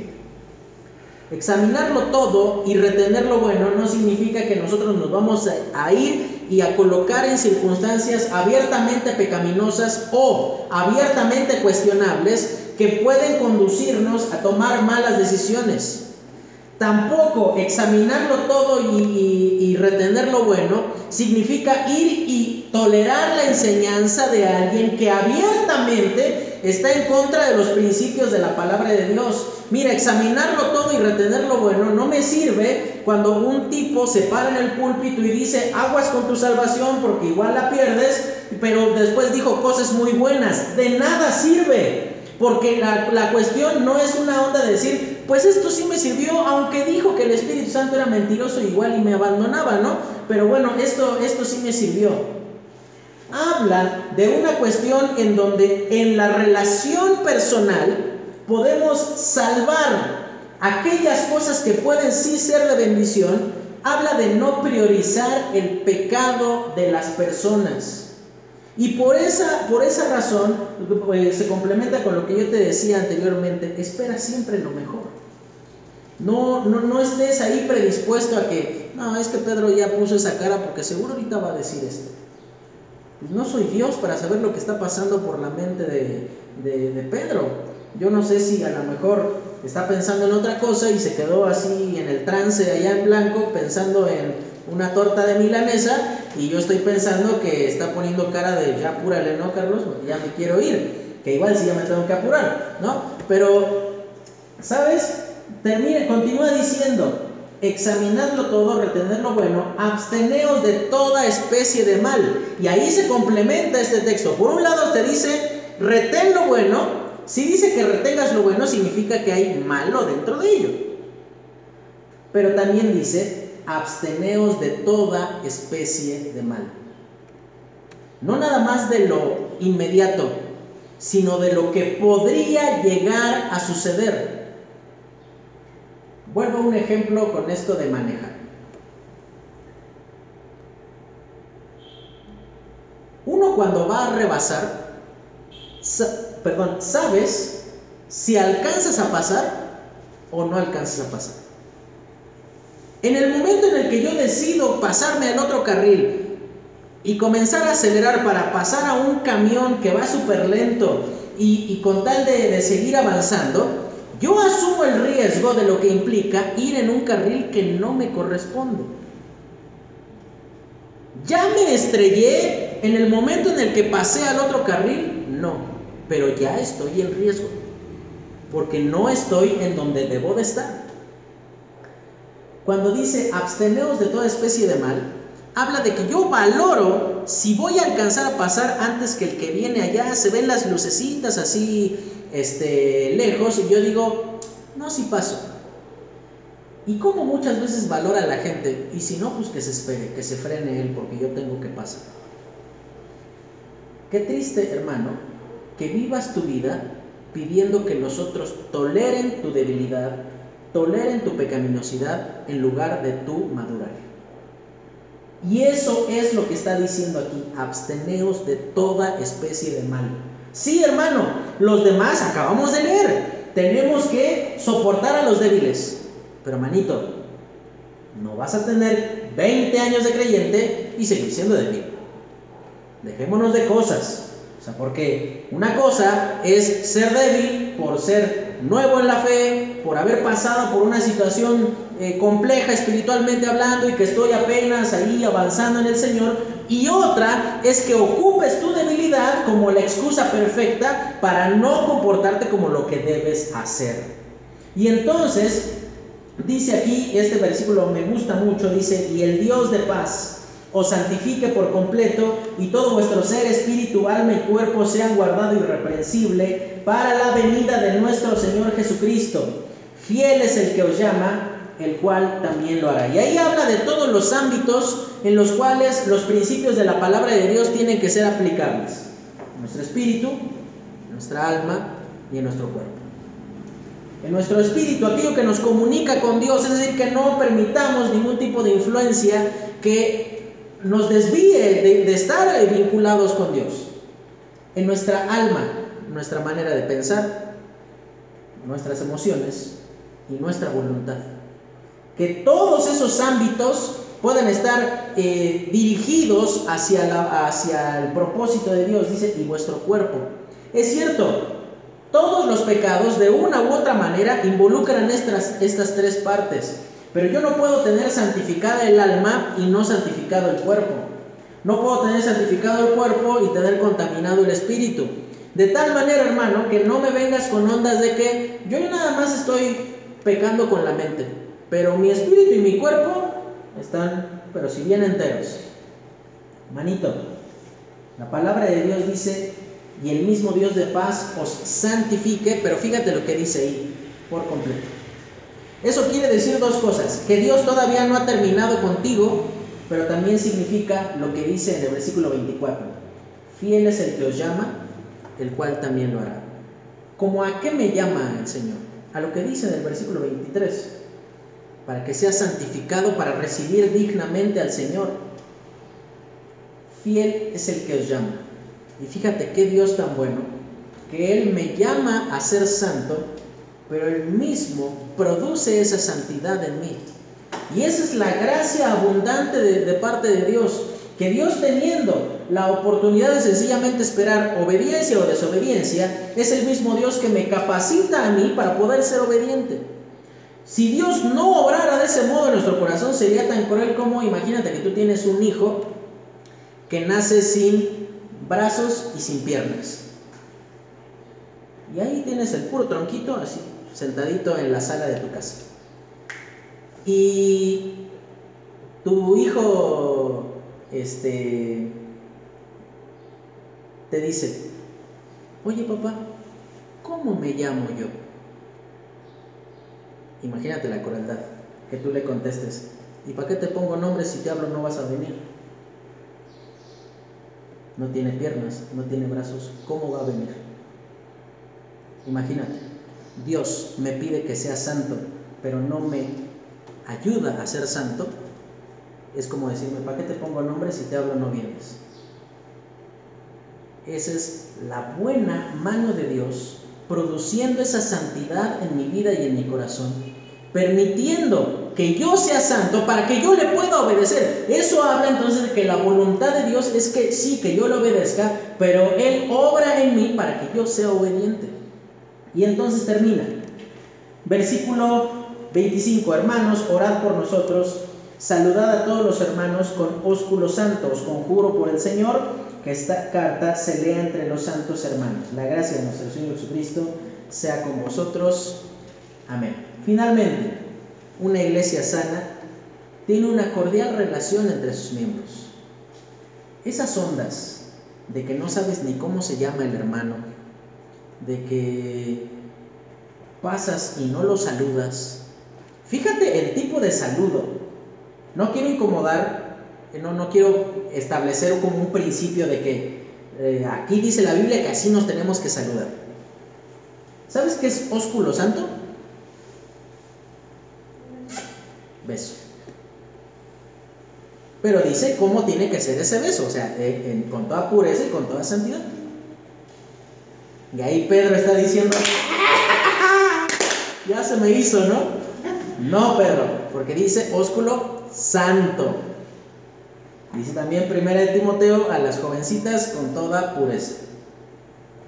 Examinarlo todo y retener lo bueno no significa que nosotros nos vamos a ir y a colocar en circunstancias abiertamente pecaminosas o abiertamente cuestionables que pueden conducirnos a tomar malas decisiones. Tampoco examinarlo todo y, retener lo bueno significa ir y tolerar la enseñanza de alguien que abiertamente está en contra de los principios de la palabra de Dios. Mira, examinarlo todo y retener lo bueno no me sirve cuando un tipo se para en el púlpito y dice, aguas con tu salvación porque igual la pierdes, pero después dijo cosas muy buenas. De nada sirve. Porque la, la, cuestión no es una onda de decir, pues esto sí me sirvió, aunque dijo que el Espíritu Santo era mentiroso igual y me abandonaba, ¿no? Pero bueno, esto, esto sí me sirvió. Habla de una cuestión en donde en la relación personal podemos salvar aquellas cosas que pueden sí ser de bendición. Habla de no priorizar el pecado de las personas. Y por esa, por esa razón, pues, se complementa con lo que yo te decía anteriormente, espera siempre lo mejor. No, no, no estés ahí predispuesto a que, no, es que Pedro ya puso esa cara porque seguro ahorita va a decir esto. Pues no soy Dios para saber lo que está pasando por la mente de, de Pedro. Yo no sé si a lo mejor está pensando en otra cosa y se quedó así en el trance allá en blanco pensando en una torta de milanesa y yo estoy pensando que está poniendo cara de ya apúrale, ¿no, Carlos? ya me quiero ir, que igual sí ya me tengo que apurar, ¿no? Pero, ¿sabes? Termina, continúa diciendo, examinadlo todo, retener lo bueno, absteneos de toda especie de mal. Y ahí se complementa este texto. Por un lado te dice, retén lo bueno. Si dice que retengas lo bueno, significa que hay malo dentro de ello. Pero también dice, absteneos de toda especie de mal. No nada más de lo inmediato, sino de lo que podría llegar a suceder. Vuelvo a un ejemplo con esto de manejar. Uno cuando va a rebasar, perdón, sabes si alcanzas a pasar o no alcanzas a pasar. En el momento en el que yo decido pasarme al otro carril y comenzar a acelerar para pasar a un camión que va súper lento y, con tal de, de seguir avanzando, yo asumo el riesgo de lo que implica ir en un carril que no me corresponde. ¿Ya me estrellé en el momento en el que pasé al otro carril? No, pero ya estoy en riesgo, porque no estoy en donde debo de estar. Cuando dice absteneos de toda especie de mal, habla de que yo valoro si voy a alcanzar a pasar antes que el que viene allá, se ven las lucecitas así este, lejos y yo digo, no, si paso. Y como muchas veces valora la gente, y si no, pues que se espere, que se frene él porque yo tengo que pasar. Qué triste, hermano, que vivas tu vida pidiendo que los otros toleren tu debilidad, toleren tu pecaminosidad en lugar de tu madurar. Y eso es lo que está diciendo aquí, absteneos de toda especie de mal. Sí, hermano, los demás acabamos de leer, tenemos que soportar a los débiles. Pero manito, no vas a tener 20 años de creyente y seguir siendo débil. Dejémonos de cosas. O sea, porque una cosa es ser débil por ser nuevo en la fe, por haber pasado por una situación eh, compleja espiritualmente hablando y que estoy apenas ahí avanzando en el Señor. Y otra es que ocupes tu debilidad como la excusa perfecta para no comportarte como lo que debes hacer. Y entonces, dice aquí, este versículo me gusta mucho, dice, y el Dios de paz os santifique por completo y todo vuestro ser, espíritu, alma y cuerpo sean guardado irreprensible para la venida de nuestro Señor Jesucristo. Fiel es el que os llama, el cual también lo hará. Y ahí habla de todos los ámbitos en los cuales los principios de la palabra de Dios tienen que ser aplicables. En nuestro espíritu, en nuestra alma y en nuestro cuerpo. En nuestro espíritu, aquello que nos comunica con Dios, es decir, que no permitamos ningún tipo de influencia que nos desvíe de, estar vinculados con Dios. En nuestra alma, nuestra manera de pensar, nuestras emociones y nuestra voluntad. Que todos esos ámbitos puedan estar eh, dirigidos hacia, el propósito de Dios, dice, y vuestro cuerpo. Es cierto, todos los pecados de una u otra manera involucran estas, estas tres partes. Pero yo no puedo tener santificada el alma y no santificado el cuerpo. No puedo tener santificado el cuerpo y tener contaminado el espíritu. De tal manera, hermano, que no me vengas con ondas de que yo nada más estoy pecando con la mente, pero mi espíritu y mi cuerpo están, pero si bien enteros. Manito, la palabra de Dios dice, y el mismo Dios de paz os santifique, pero fíjate lo que dice ahí, por completo. Eso quiere decir dos cosas, que Dios todavía no ha terminado contigo, pero también significa lo que dice en el versículo 24, fiel es el que os llama, el cual también lo hará. ¿Cómo a qué me llama el Señor? A lo que dice en el versículo 23, para que sea santificado, para recibir dignamente al Señor. Fiel es el que os llama. Y fíjate qué Dios tan bueno, que Él me llama a ser santo pero Él mismo produce esa santidad en mí. Y esa es la gracia abundante de, parte de Dios, que Dios teniendo la oportunidad de sencillamente esperar obediencia o desobediencia, es el mismo Dios que me capacita a mí para poder ser obediente. Si Dios no obrara de ese modo en nuestro corazón, sería tan cruel como imagínate que tú tienes un hijo que nace sin brazos y sin piernas. Y ahí tienes el puro tronquito así, sentadito en la sala de tu casa. Y tu hijo este te dice, "Oye, papá, ¿cómo me llamo yo?" Imagínate la crueldad que tú le contestes, "¿Y para qué te pongo nombre si te hablo no vas a venir?" no tiene piernas, no tiene brazos, ¿cómo va a venir? Imagínate, Dios me pide que sea santo, pero no me ayuda a ser santo. Es como decirme, ¿para qué te pongo nombre si te hablo no vienes? Esa es la buena mano de Dios produciendo esa santidad en mi vida y en mi corazón, permitiendo que yo sea santo para que yo le pueda obedecer. Eso habla entonces de que la voluntad de Dios es que sí, que yo le obedezca, pero Él obra en mí para que yo sea obediente. Y entonces termina. Versículo 25, hermanos, orad por nosotros, saludad a todos los hermanos con ósculos santos, conjuro por el Señor que esta carta se lea entre los santos hermanos. La gracia de nuestro Señor Jesucristo sea con vosotros. Amén. Finalmente, una iglesia sana tiene una cordial relación entre sus miembros. Esas ondas de que no sabes ni cómo se llama el hermano, de que pasas y no lo saludas. Fíjate el tipo de saludo. No quiero incomodar, no, no quiero establecer como un principio de que eh, aquí dice la Biblia que así nos tenemos que saludar. ¿Sabes qué es ósculo santo? Pero dice cómo tiene que ser ese beso, o sea, eh, con toda pureza y con toda santidad. Y ahí Pedro está diciendo, ya se me hizo, ¿no? No, Pedro, porque dice ósculo santo. Dice también primera de Timoteo a las jovencitas con toda pureza.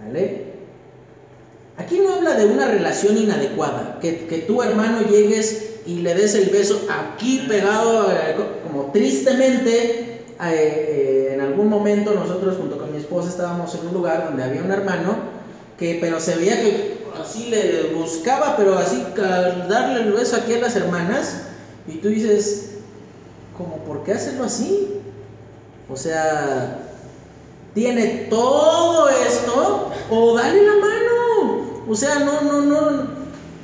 ¿Vale? Aquí no habla de una relación inadecuada, que, que tu hermano llegues y le des el beso aquí pegado, eh, como tristemente, eh, en algún momento nosotros junto con mi esposa estábamos en un lugar donde había un hermano que, pero se veía que así le buscaba, pero así darle el beso aquí a las hermanas, y tú dices, ¿cómo por qué hacerlo así? O sea, tiene todo esto o dale la mano. O sea, no, no, no.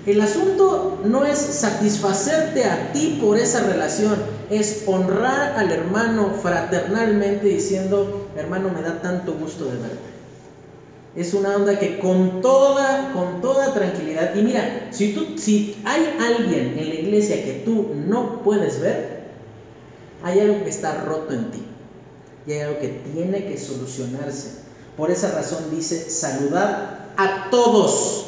El asunto no es satisfacerte a ti por esa relación, es honrar al hermano fraternalmente diciendo, hermano, me da tanto gusto de verte. Es una onda que con toda, con toda tranquilidad, y mira, si, tú, si hay alguien en la iglesia que tú no puedes ver, hay algo que está roto en ti y hay algo que tiene que solucionarse. Por esa razón dice saludar a todos.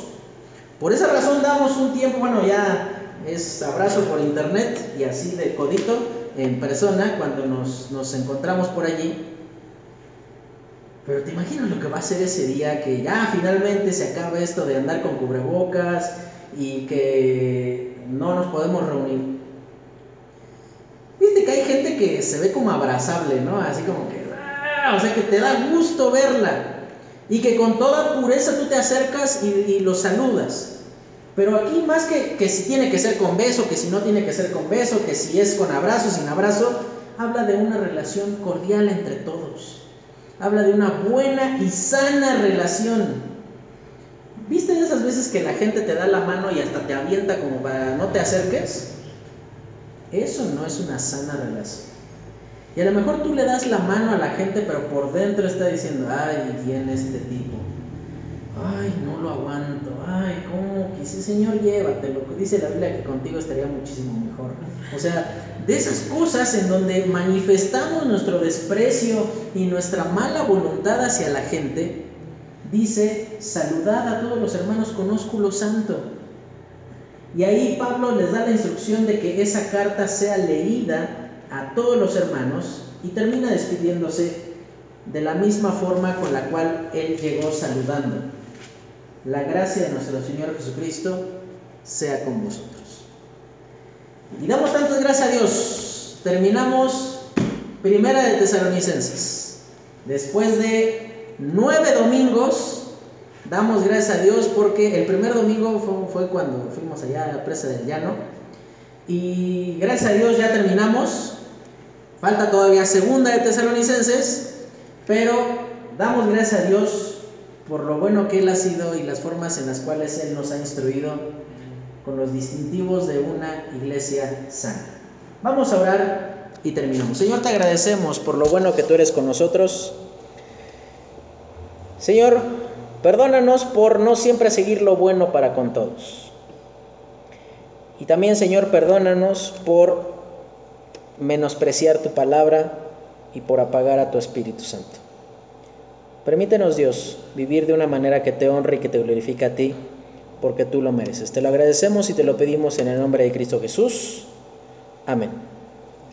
Por esa razón damos un tiempo, bueno, ya es abrazo por internet y así de codito en persona cuando nos, nos encontramos por allí. Pero te imaginas lo que va a ser ese día que ya finalmente se acaba esto de andar con cubrebocas y que no nos podemos reunir. Viste que hay gente que se ve como abrazable, ¿no? Así como que, ¡ah! o sea, que te da gusto verla. Y que con toda pureza tú te acercas y, y lo saludas. Pero aquí más que, que si tiene que ser con beso, que si no tiene que ser con beso, que si es con abrazo, sin abrazo, habla de una relación cordial entre todos. Habla de una buena y sana relación. ¿Viste esas veces que la gente te da la mano y hasta te avienta como para no te acerques? Eso no es una sana relación. Y a lo mejor tú le das la mano a la gente, pero por dentro está diciendo, ay, viene este tipo. Ay, no lo aguanto. Ay, ¿cómo quise, Señor, llévatelo? Dice la Biblia que contigo estaría muchísimo mejor. O sea, de esas cosas en donde manifestamos nuestro desprecio y nuestra mala voluntad hacia la gente, dice, saludad a todos los hermanos con ósculo santo. Y ahí Pablo les da la instrucción de que esa carta sea leída a todos los hermanos y termina despidiéndose de la misma forma con la cual él llegó saludando. La gracia de nuestro Señor Jesucristo sea con vosotros. Y damos tantas gracias a Dios. Terminamos Primera de Tesalonicenses. Después de nueve domingos, Damos gracias a Dios porque el primer domingo fue, cuando fuimos allá a la presa del llano. Y gracias a Dios ya terminamos. Falta todavía segunda de Tesalonicenses, pero damos gracias a Dios por lo bueno que Él ha sido y las formas en las cuales Él nos ha instruido con los distintivos de una iglesia sana. Vamos a orar y terminamos. Señor, te agradecemos por lo bueno que tú eres con nosotros. Señor, perdónanos por no siempre seguir lo bueno para con todos. Y también, Señor, perdónanos por menospreciar tu palabra y por apagar a tu Espíritu Santo. Permítenos, Dios, vivir de una manera que te honre y que te glorifique a ti, porque tú lo mereces. Te lo agradecemos y te lo pedimos en el nombre de Cristo Jesús. Amén.